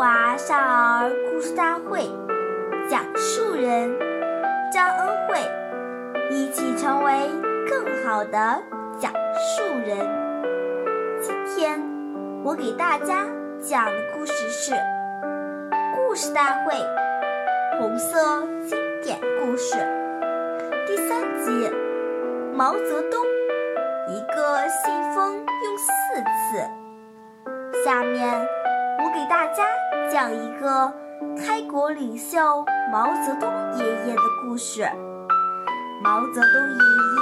华少儿故事大会讲述人张恩惠，一起成为更好的讲述人。今天我给大家讲的故事是《故事大会》红色经典故事第三集：毛泽东一个信封用四次。下面。我给大家讲一个开国领袖毛泽东爷爷的故事。毛泽东爷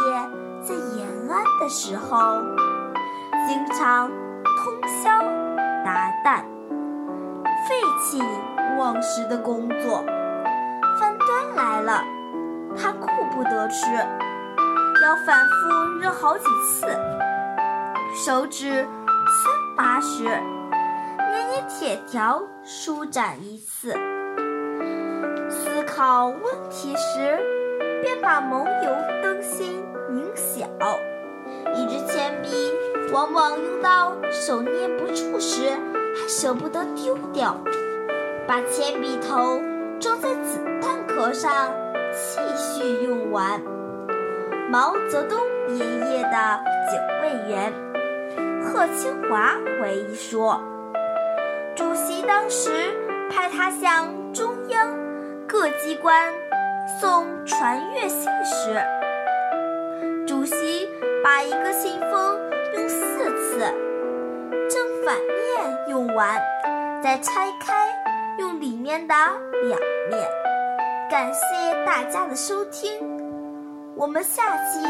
爷在延安的时候，经常通宵达旦，废寝忘食的工作。饭端来了，他顾不得吃，要反复热好几次，手指酸麻时。捏捏铁条，舒展一次；思考问题时，便把蒙油灯芯拧小。一支铅笔往往用到手捏不住时，还舍不得丢掉，把铅笔头装在子弹壳上，继续用完。毛泽东爷爷的警卫员贺清华回忆说。主席当时派他向中央各机关送传阅信时，主席把一个信封用四次，正反面用完，再拆开用里面的两面。感谢大家的收听，我们下期。